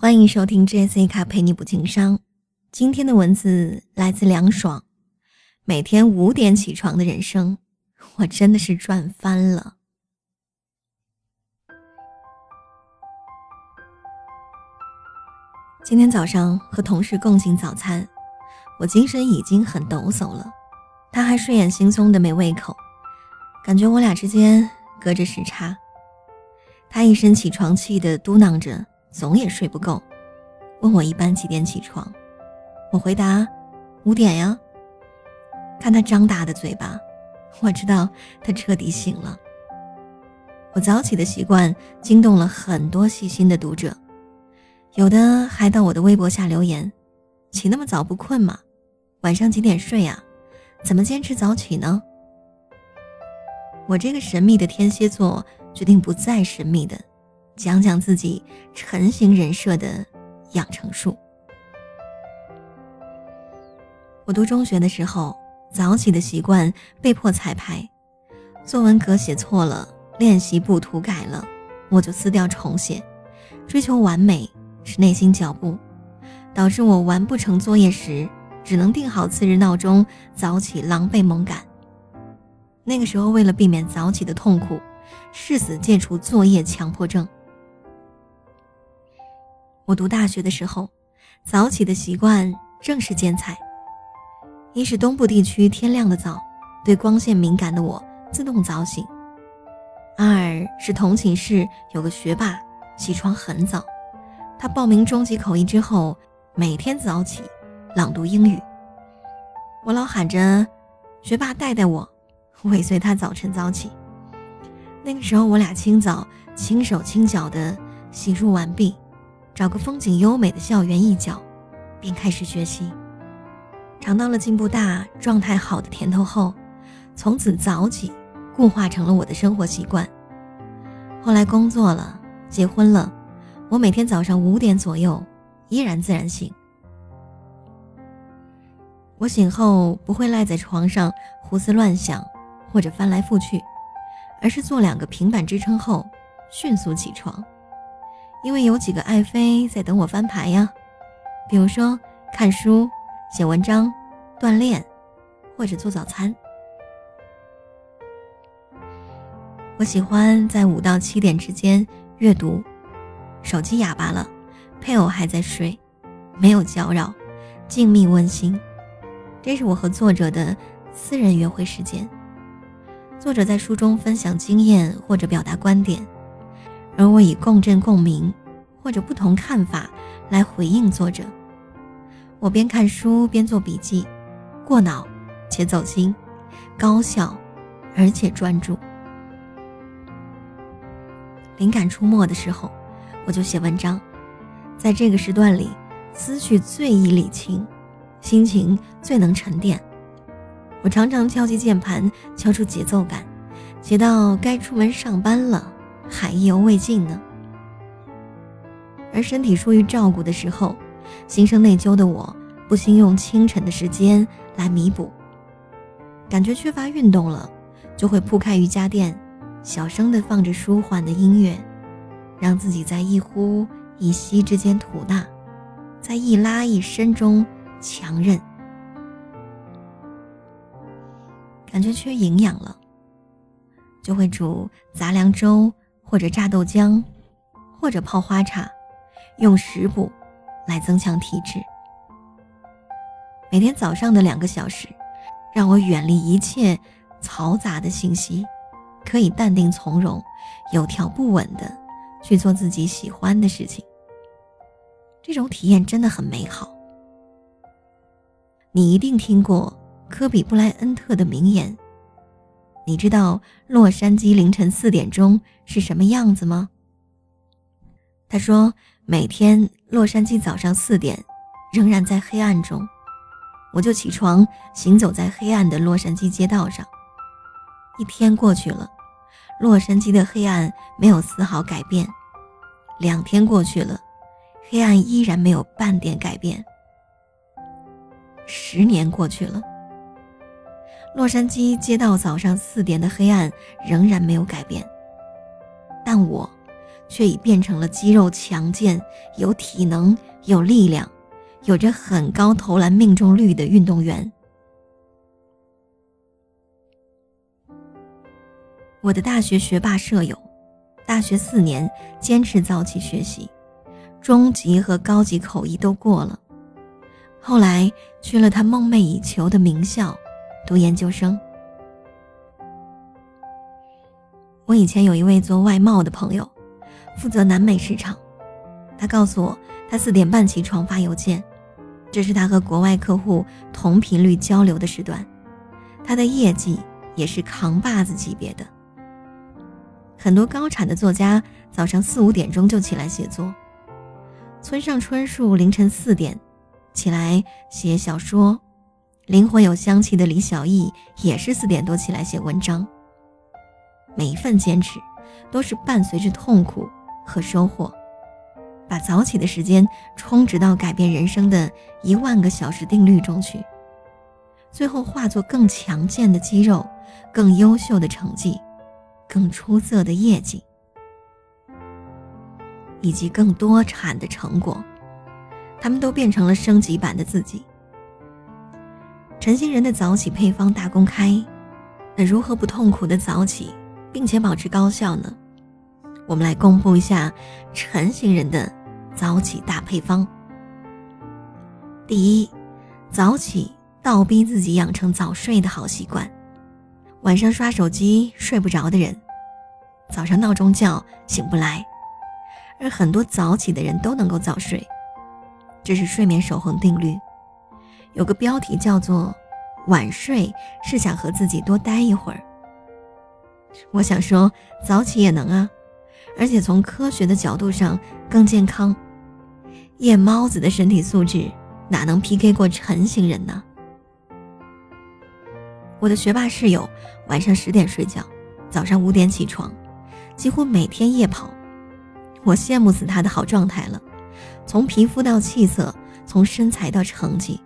欢迎收听 Jessica 陪你补情商。今天的文字来自凉爽。每天五点起床的人生，我真的是赚翻了。今天早上和同事共进早餐，我精神已经很抖擞了，他还睡眼惺忪的没胃口，感觉我俩之间隔着时差。他一身起床气的嘟囔着。总也睡不够，问我一般几点起床，我回答五点呀。看他张大的嘴巴，我知道他彻底醒了。我早起的习惯惊动了很多细心的读者，有的还到我的微博下留言：“起那么早不困吗？晚上几点睡呀？怎么坚持早起呢？”我这个神秘的天蝎座决定不再神秘的。讲讲自己成型人设的养成术。我读中学的时候，早起的习惯被迫彩排，作文格写错了，练习簿涂改了，我就撕掉重写。追求完美是内心脚步，导致我完不成作业时，只能定好次日闹钟早起，狼狈猛赶。那个时候，为了避免早起的痛苦，誓死戒除作业强迫症。我读大学的时候，早起的习惯正是见彩。一是东部地区天亮的早，对光线敏感的我自动早醒；二是同寝室有个学霸，起床很早，他报名中级口译之后，每天早起朗读英语。我老喊着“学霸带带我”，尾随他早晨早起。那个时候，我俩清早轻手轻脚的洗漱完毕。找个风景优美的校园一角，并开始学习。尝到了进步大、状态好的甜头后，从此早起固化成了我的生活习惯。后来工作了，结婚了，我每天早上五点左右依然自然醒。我醒后不会赖在床上胡思乱想或者翻来覆去，而是做两个平板支撑后迅速起床。因为有几个爱妃在等我翻牌呀，比如说看书、写文章、锻炼，或者做早餐。我喜欢在五到七点之间阅读，手机哑巴了，配偶还在睡，没有搅扰，静谧温馨。这是我和作者的私人约会时间。作者在书中分享经验或者表达观点。而我以共振共鸣，或者不同看法来回应作者。我边看书边做笔记，过脑且走心，高效而且专注。灵感出没的时候，我就写文章。在这个时段里，思绪最易理清，心情最能沉淀。我常常敲击键盘，敲出节奏感，写到该出门上班了。还意犹未尽呢。而身体疏于照顾的时候，心生内疚的我，不惜用清晨的时间来弥补。感觉缺乏运动了，就会铺开瑜伽垫，小声的放着舒缓的音乐，让自己在一呼一吸之间吐纳，在一拉一伸中强韧。感觉缺营养了，就会煮杂粮粥。或者榨豆浆，或者泡花茶，用食补来增强体质。每天早上的两个小时，让我远离一切嘈杂的信息，可以淡定从容、有条不紊的去做自己喜欢的事情。这种体验真的很美好。你一定听过科比布莱恩特的名言。你知道洛杉矶凌晨四点钟是什么样子吗？他说，每天洛杉矶早上四点仍然在黑暗中，我就起床行走在黑暗的洛杉矶街道上。一天过去了，洛杉矶的黑暗没有丝毫改变；两天过去了，黑暗依然没有半点改变；十年过去了。洛杉矶街道早上四点的黑暗仍然没有改变，但我却已变成了肌肉强健、有体能、有力量、有着很高投篮命中率的运动员。我的大学学霸舍友，大学四年坚持早起学习，中级和高级口译都过了，后来去了他梦寐以求的名校读研究生。我以前有一位做外贸的朋友，负责南美市场，他告诉我，他四点半起床发邮件，这是他和国外客户同频率交流的时段，他的业绩也是扛把子级别的。很多高产的作家早上四五点钟就起来写作。村上春树凌晨四点起来写小说，灵魂有香气的李小艺也是四点多起来写文章。每一份坚持都是伴随着痛苦和收获，把早起的时间充值到改变人生的一万个小时定律中去，最后化作更强健的肌肉，更优秀的成绩。更出色的业绩，以及更多产的成果，他们都变成了升级版的自己。陈星人的早起配方大公开，那如何不痛苦的早起，并且保持高效呢？我们来公布一下陈星人的早起大配方。第一，早起倒逼自己养成早睡的好习惯。晚上刷手机睡不着的人，早上闹钟叫醒不来，而很多早起的人都能够早睡，这是睡眠守恒定律。有个标题叫做“晚睡是想和自己多待一会儿”。我想说，早起也能啊，而且从科学的角度上更健康。夜猫子的身体素质哪能 PK 过晨型人呢？我的学霸室友晚上十点睡觉，早上五点起床，几乎每天夜跑。我羡慕死他的好状态了，从皮肤到气色，从身材到成绩。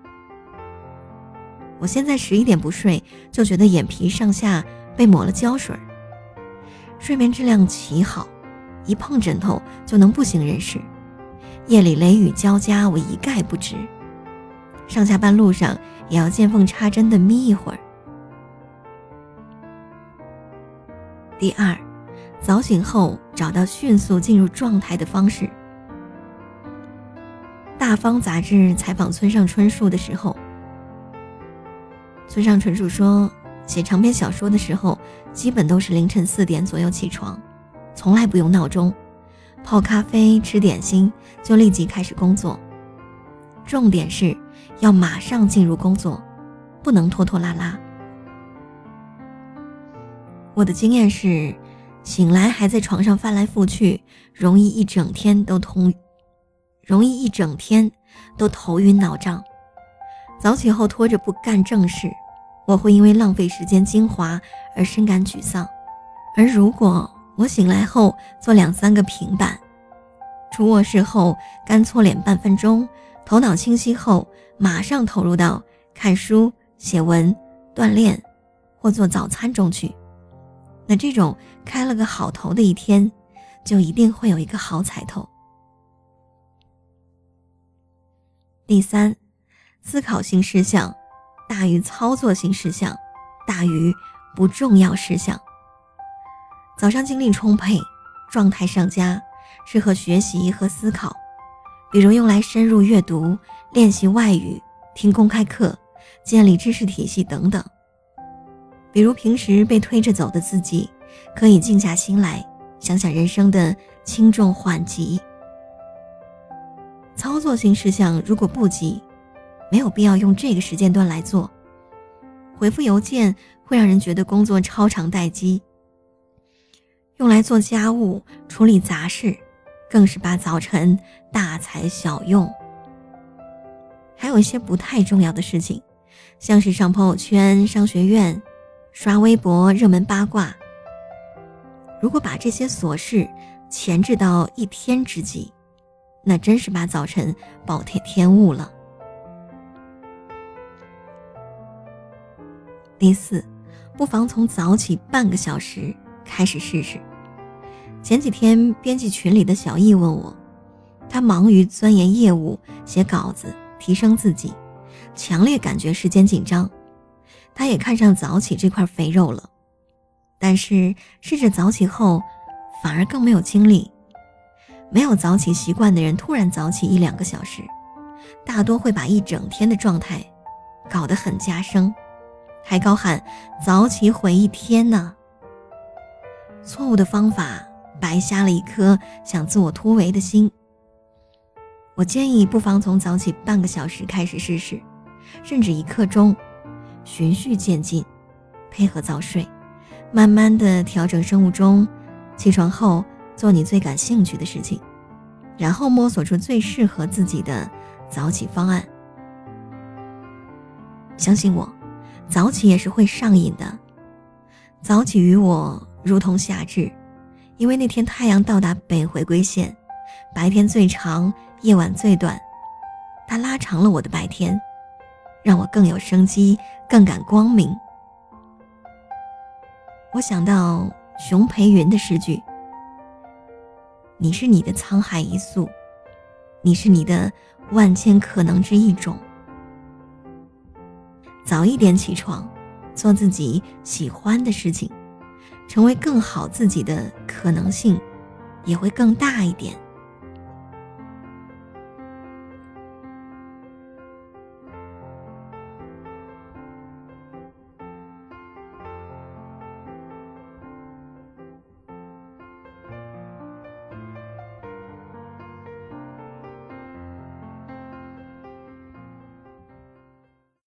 我现在十一点不睡，就觉得眼皮上下被抹了胶水。睡眠质量奇好，一碰枕头就能不省人事。夜里雷雨交加，我一概不知。上下班路上也要见缝插针的眯一会儿。第二，早醒后找到迅速进入状态的方式。大方杂志采访村上春树的时候，村上春树说，写长篇小说的时候，基本都是凌晨四点左右起床，从来不用闹钟，泡咖啡、吃点心就立即开始工作。重点是要马上进入工作，不能拖拖拉拉。我的经验是，醒来还在床上翻来覆去，容易一整天都通，容易一整天都头晕脑胀。早起后拖着不干正事，我会因为浪费时间精华而深感沮丧。而如果我醒来后做两三个平板，出卧室后干搓脸半分钟，头脑清晰后马上投入到看书、写文、锻炼或做早餐中去。那这种开了个好头的一天，就一定会有一个好彩头。第三，思考性事项大于操作性事项，大于不重要事项。早上精力充沛，状态上佳，适合学习和思考，比如用来深入阅读、练习外语、听公开课、建立知识体系等等。比如平时被推着走的自己，可以静下心来想想人生的轻重缓急。操作性事项如果不急，没有必要用这个时间段来做。回复邮件会让人觉得工作超长待机。用来做家务、处理杂事，更是把早晨大材小用。还有一些不太重要的事情，像是上朋友圈、商学院。刷微博热门八卦，如果把这些琐事前置到一天之际，那真是把早晨暴殄天物了。第四，不妨从早起半个小时开始试试。前几天编辑群里的小易问我，他忙于钻研业务、写稿子、提升自己，强烈感觉时间紧张。他也看上早起这块肥肉了，但是试着早起后，反而更没有精力。没有早起习惯的人突然早起一两个小时，大多会把一整天的状态搞得很加生，还高喊早起毁一天呢。错误的方法。白瞎了一颗想自我突围的心。我建议不妨从早起半个小时开始试试，甚至一刻钟，循序渐进，配合早睡，慢慢的调整生物钟。起床后做你最感兴趣的事情，然后摸索出最适合自己的早起方案。相信我，早起也是会上瘾的。早起与我如同夏至。因为那天太阳到达北回归线，白天最长，夜晚最短，它拉长了我的白天，让我更有生机，更感光明。我想到熊培云的诗句：“你是你的沧海一粟，你是你的万千可能之一种。”早一点起床，做自己喜欢的事情。成为更好自己的可能性，也会更大一点。